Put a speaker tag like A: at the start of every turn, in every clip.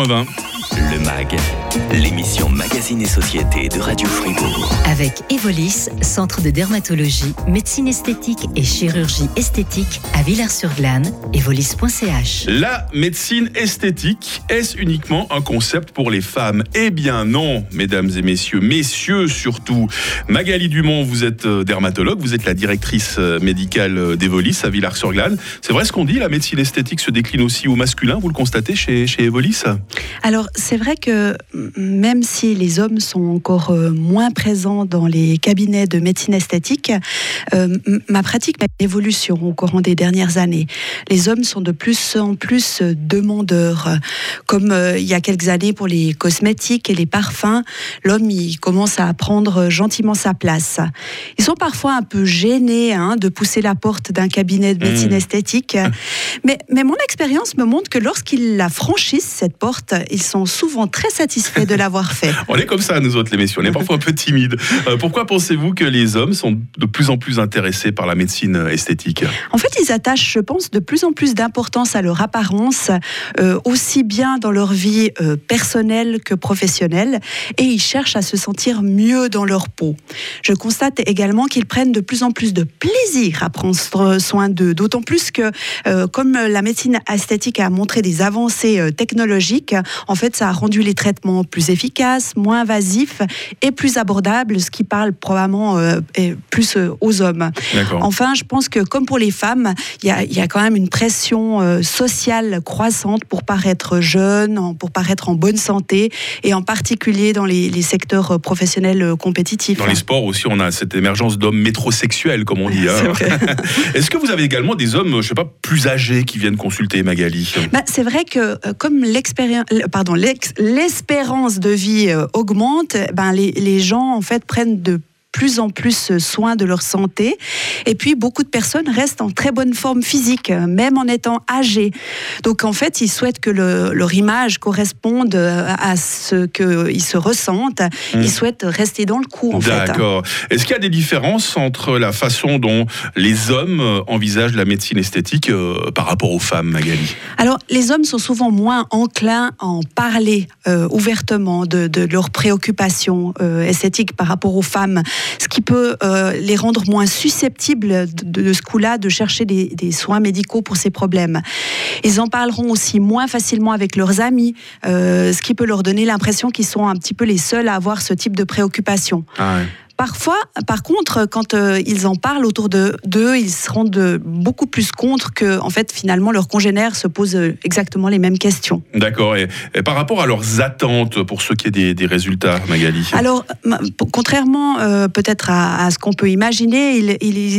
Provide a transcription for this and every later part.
A: Moda. Le MAG, l'émission Magazine et Société de Radio Fribourg.
B: Avec Evolis, centre de dermatologie, médecine esthétique et chirurgie esthétique à Villars-sur-Glane, evolis.ch.
C: La médecine esthétique, est-ce uniquement un concept pour les femmes? Eh bien non, mesdames et messieurs, messieurs surtout. Magali Dumont, vous êtes euh, dermatologue, vous êtes la directrice euh, médicale euh, d'Evolis à Villars-sur-Glane. C'est vrai ce qu'on dit, la médecine esthétique se décline aussi au masculin, vous le constatez chez, chez Evolis?
D: Alors c'est vrai que même si les hommes sont encore euh, moins présents dans les cabinets de médecine esthétique, euh, ma pratique a évolution au courant des dernières années. Les hommes sont de plus en plus demandeurs. Comme euh, il y a quelques années pour les cosmétiques et les parfums, l'homme il commence à prendre gentiment sa place. Ils sont parfois un peu gênés hein, de pousser la porte d'un cabinet de médecine mmh. esthétique, mais, mais mon expérience me montre que lorsqu'ils la franchissent, cette porte, ils sont souvent très satisfaits de l'avoir fait.
C: on est comme ça, nous autres, les messieurs. On est parfois un peu timides. Euh, pourquoi pensez-vous que les hommes sont de plus en plus intéressés par la médecine esthétique?
D: En fait, ils attachent, je pense, de plus en plus d'importance à leur apparence, euh, aussi bien dans leur vie euh, personnelle que professionnelle, et ils cherchent à se sentir mieux dans leur peau. Je constate également qu'ils prennent de plus en plus de plaisir à prendre soin d'eux, d'autant plus que, comme la médecine esthétique a montré des avancées technologiques, en fait, ça a rendu les traitements plus efficaces, moins invasifs et plus abordables, ce qui parle probablement euh, plus euh, aux hommes. Enfin, je pense que comme pour les femmes, il y a, quand même une pression euh, sociale croissante pour paraître jeune, pour paraître en bonne santé, et en particulier dans les, secteurs professionnels compétitifs.
C: Dans les sports aussi, on a cette émergence d'hommes métrosexuels, comme on dit. Hein. Est-ce que vous avez également des hommes, je ne sais pas, plus âgés qui viennent consulter Magali?
D: Bah, C'est vrai que comme l'expérience pardon, l'espérance de vie euh, augmente, ben les, les gens en fait prennent de plus en plus soin de leur santé. Et puis, beaucoup de personnes restent en très bonne forme physique, même en étant âgées. Donc, en fait, ils souhaitent que leur image corresponde à ce qu'ils se ressentent. Ils hmm. souhaitent rester dans le coup, en fait.
C: D'accord. Est-ce qu'il y a des différences entre la façon dont les hommes envisagent la médecine esthétique euh, par rapport aux femmes, Magali?
D: Alors, les hommes sont souvent moins enclins à en parler euh, ouvertement de, leurs préoccupations euh, esthétiques par rapport aux femmes ce qui peut euh, les rendre moins susceptibles de, ce coup-là de chercher des, soins médicaux pour ces problèmes. Ils en parleront aussi moins facilement avec leurs amis, euh, ce qui peut leur donner l'impression qu'ils sont un petit peu les seuls à avoir ce type de préoccupation. Ah Parfois, par contre, quand euh, ils en parlent autour d'eux, ils se rendent beaucoup plus compte que, en fait, finalement, leurs congénères se posent euh, exactement les mêmes questions.
C: D'accord. Et, par rapport à leurs attentes pour ce qui est des, des résultats, Magali?
D: Alors, contrairement euh, peut-être à, ce qu'on peut imaginer, ils,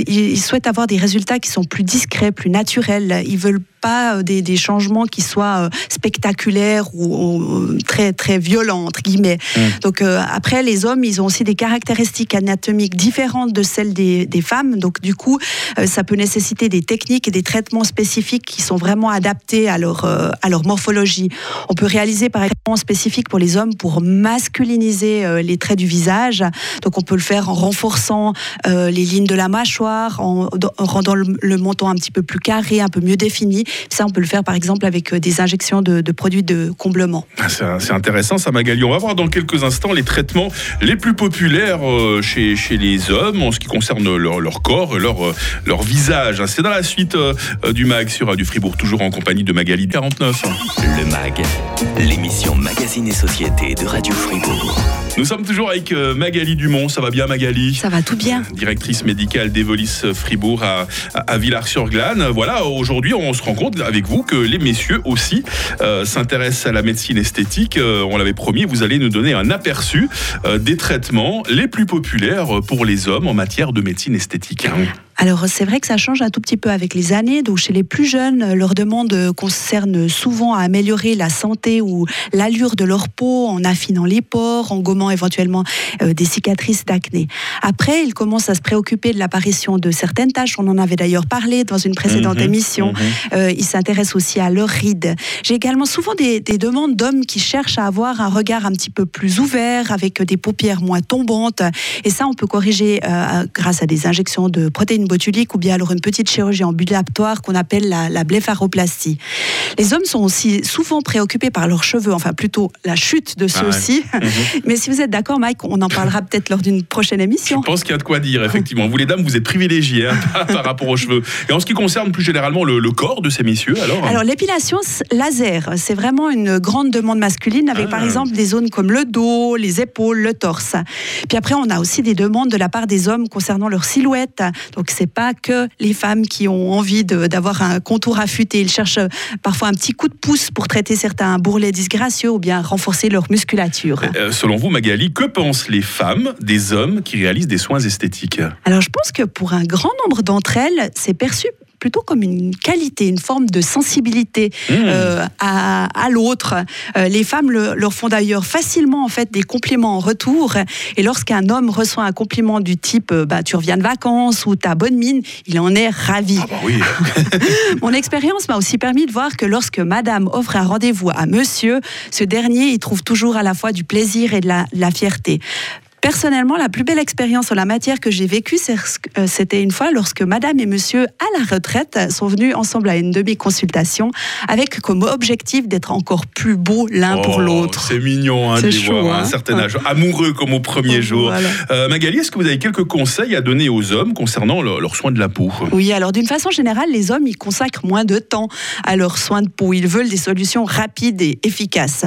D: ils, souhaitent avoir des résultats qui sont plus discrets, plus naturels. Ils veulent pas euh, des, changements qui soient euh, spectaculaires ou, très très violents entre guillemets. Mmh. Donc euh, après les hommes, ils ont aussi des caractéristiques anatomiques différentes de celles des, femmes. Donc du coup, ça peut nécessiter des techniques et des traitements spécifiques qui sont vraiment adaptés à leur à leur morphologie. On peut réaliser par exemple spécifique pour les hommes pour masculiniser les traits du visage. Donc on peut le faire en renforçant les lignes de la mâchoire, en, rendant le, le menton un petit peu plus carré, un peu mieux défini. Ça, on peut le faire par exemple avec euh, des injections de, produits de comblement.
C: Ah, c'est intéressant ça, Magali. On va voir dans quelques instants les traitements les plus populaires euh, chez, chez les hommes en ce qui concerne leur, leur corps, leur, euh, leur visage. C'est dans la suite du MAG sur Radio Fribourg, toujours en compagnie de Magali 49.
A: Le MAG, l'émission Magazine et Société de Radio Fribourg.
C: Nous sommes toujours avec Magali Dumont. Ça va bien, Magali?
D: Ça va tout bien.
C: Directrice médicale d'Evolis Fribourg à, à Villars-sur-Glane. Voilà, aujourd'hui, on se rend avec vous que les messieurs aussi euh, s'intéressent à la médecine esthétique. Euh, on l'avait promis, vous allez nous donner un aperçu euh, des traitements les plus populaires pour les hommes en matière de médecine esthétique.
D: Alors c'est vrai que ça change un tout petit peu avec les années. Donc chez les plus jeunes, leur demande concerne souvent à améliorer la santé ou l'allure de leur peau en affinant les pores, en gommant éventuellement euh, des cicatrices d'acné. Après, ils commencent à se préoccuper de l'apparition de certaines taches. On en avait d'ailleurs parlé dans une précédente mhm, émission. Mhm. Euh, ils s'intéressent aussi à leurs rides. J'ai également souvent des, des demandes d'hommes qui cherchent à avoir un regard un petit peu plus ouvert, avec des paupières moins tombantes. Et ça, on peut corriger euh, grâce à des injections de protéines botulique ou bien alors une petite chirurgie ambulatoire qu'on appelle la, la blépharoplastie. Les hommes sont aussi souvent préoccupés par leurs cheveux, enfin plutôt la chute de
C: Ah ouais.
D: ceux-ci. Mais si vous êtes d'accord, Mike, on en parlera peut-être lors d'une prochaine
C: Je
D: émission.
C: pense qu'il y a de quoi dire, effectivement. Vous, les dames, vous êtes privilégiées hein, par- rapport aux cheveux. Et en ce qui concerne plus généralement le, le corps de ces messieurs, alors
D: Alors l'épilation laser, c'est vraiment une grande demande masculine avec
C: Ah.
D: par exemple des zones comme le dos, les épaules, le torse. Puis après on a aussi des demandes de la part des hommes concernant leur silhouette. Donc c'est pas que les femmes qui ont envie d'avoir un contour affûté, ils cherchent parfois un petit coup de pouce pour traiter certains bourrelets disgracieux ou bien renforcer leur musculature.
C: Euh, selon vous, Magali, que pensent les femmes des hommes qui réalisent des soins esthétiques?
D: Alors je pense que pour un grand nombre d'entre elles, c'est perçu plutôt comme une qualité, une forme de sensibilité
C: Mmh.
D: euh, à, à l'autre. Euh, les femmes le- leur font d'ailleurs facilement en fait des compliments en retour. Et lorsqu'un homme reçoit un compliment du type euh, bah, tu reviens de vacances ou ta bonne mine, il en est ravi.
C: Ah bah oui.
D: Mon expérience m'a aussi permis de voir que lorsque madame offre un rendez-vous à monsieur, ce dernier y trouve toujours à la fois du plaisir et de la, de la fierté. Personnellement, la plus belle expérience en la matière que j'ai vécue, euh, c'était une fois lorsque madame et monsieur, à la retraite, sont venus ensemble à une demi-consultation avec comme objectif d'être encore plus beaux l'un pour
C: Oh,
D: l'autre.
C: C'est mignon hein, de les
D: chaud,
C: voir à un
D: hein.
C: certain âge. Amoureux comme au premier jour.
D: Voilà.
C: Euh, Magali, est-ce que vous avez quelques conseils à donner aux hommes concernant le- leurs soins de la peau?
D: Oui, alors d'une façon générale, les hommes, ils consacrent moins de temps à leurs soins de peau. Ils veulent des solutions rapides et efficaces.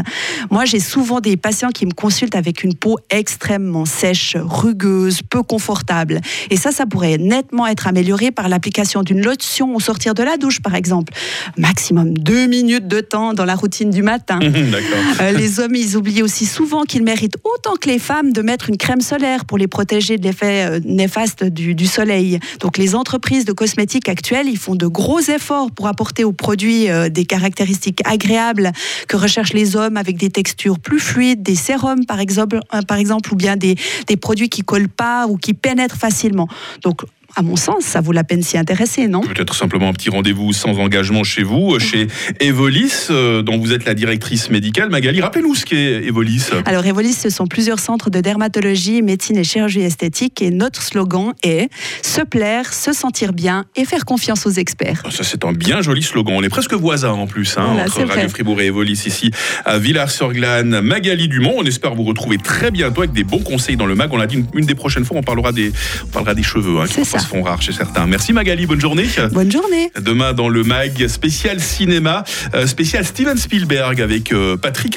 D: Moi, j'ai souvent des patients qui me consultent avec une peau extrêmement sèche, rugueuse, peu confortable. Et ça, ça pourrait nettement être amélioré par l'application d'une lotion au sortir de la douche, par exemple. Maximum deux minutes de temps dans la routine du matin. Euh, les hommes, ils oublient aussi souvent qu'ils méritent autant que les femmes de mettre une crème solaire pour les protéger de l'effet euh, néfaste du, du soleil. Donc les entreprises de cosmétiques actuelles, ils font de gros efforts pour apporter aux produits euh, des caractéristiques agréables que recherchent les hommes avec des textures plus fluides, des sérums par exemple, par exemple ou bien des, des produits qui collent pas ou qui pénètrent facilement. À mon sens, ça vaut la peine s'y intéresser, non?
C: Peut-être simplement un petit rendez-vous sans engagement chez vous, euh, chez Evolis, euh, dont vous êtes la directrice médicale. Magali, rappelez-nous ce qu'est Evolis.
D: Alors Evolis, ce sont plusieurs centres de dermatologie, médecine et chirurgie esthétique et notre slogan est se plaire, se sentir bien et faire confiance aux experts.
C: Ah, Ça, c'est un bien joli slogan. On est presque voisins en plus, hein,
D: Voilà,
C: entre Radio
D: vrai.
C: Fribourg et Evolis ici à Villars-sur-Glane. Magali Dumont, on espère vous retrouver très bientôt avec des bons conseils dans le mag. On l'a dit une, une des prochaines fois, on parlera des, on parlera des cheveux, hein,
D: C'est ça.
C: Se font rares chez certains. Merci Magali, bonne journée.
D: Bonne journée
C: Demain dans le mag spécial cinéma, euh, spécial Steven Spielberg avec euh, Patrick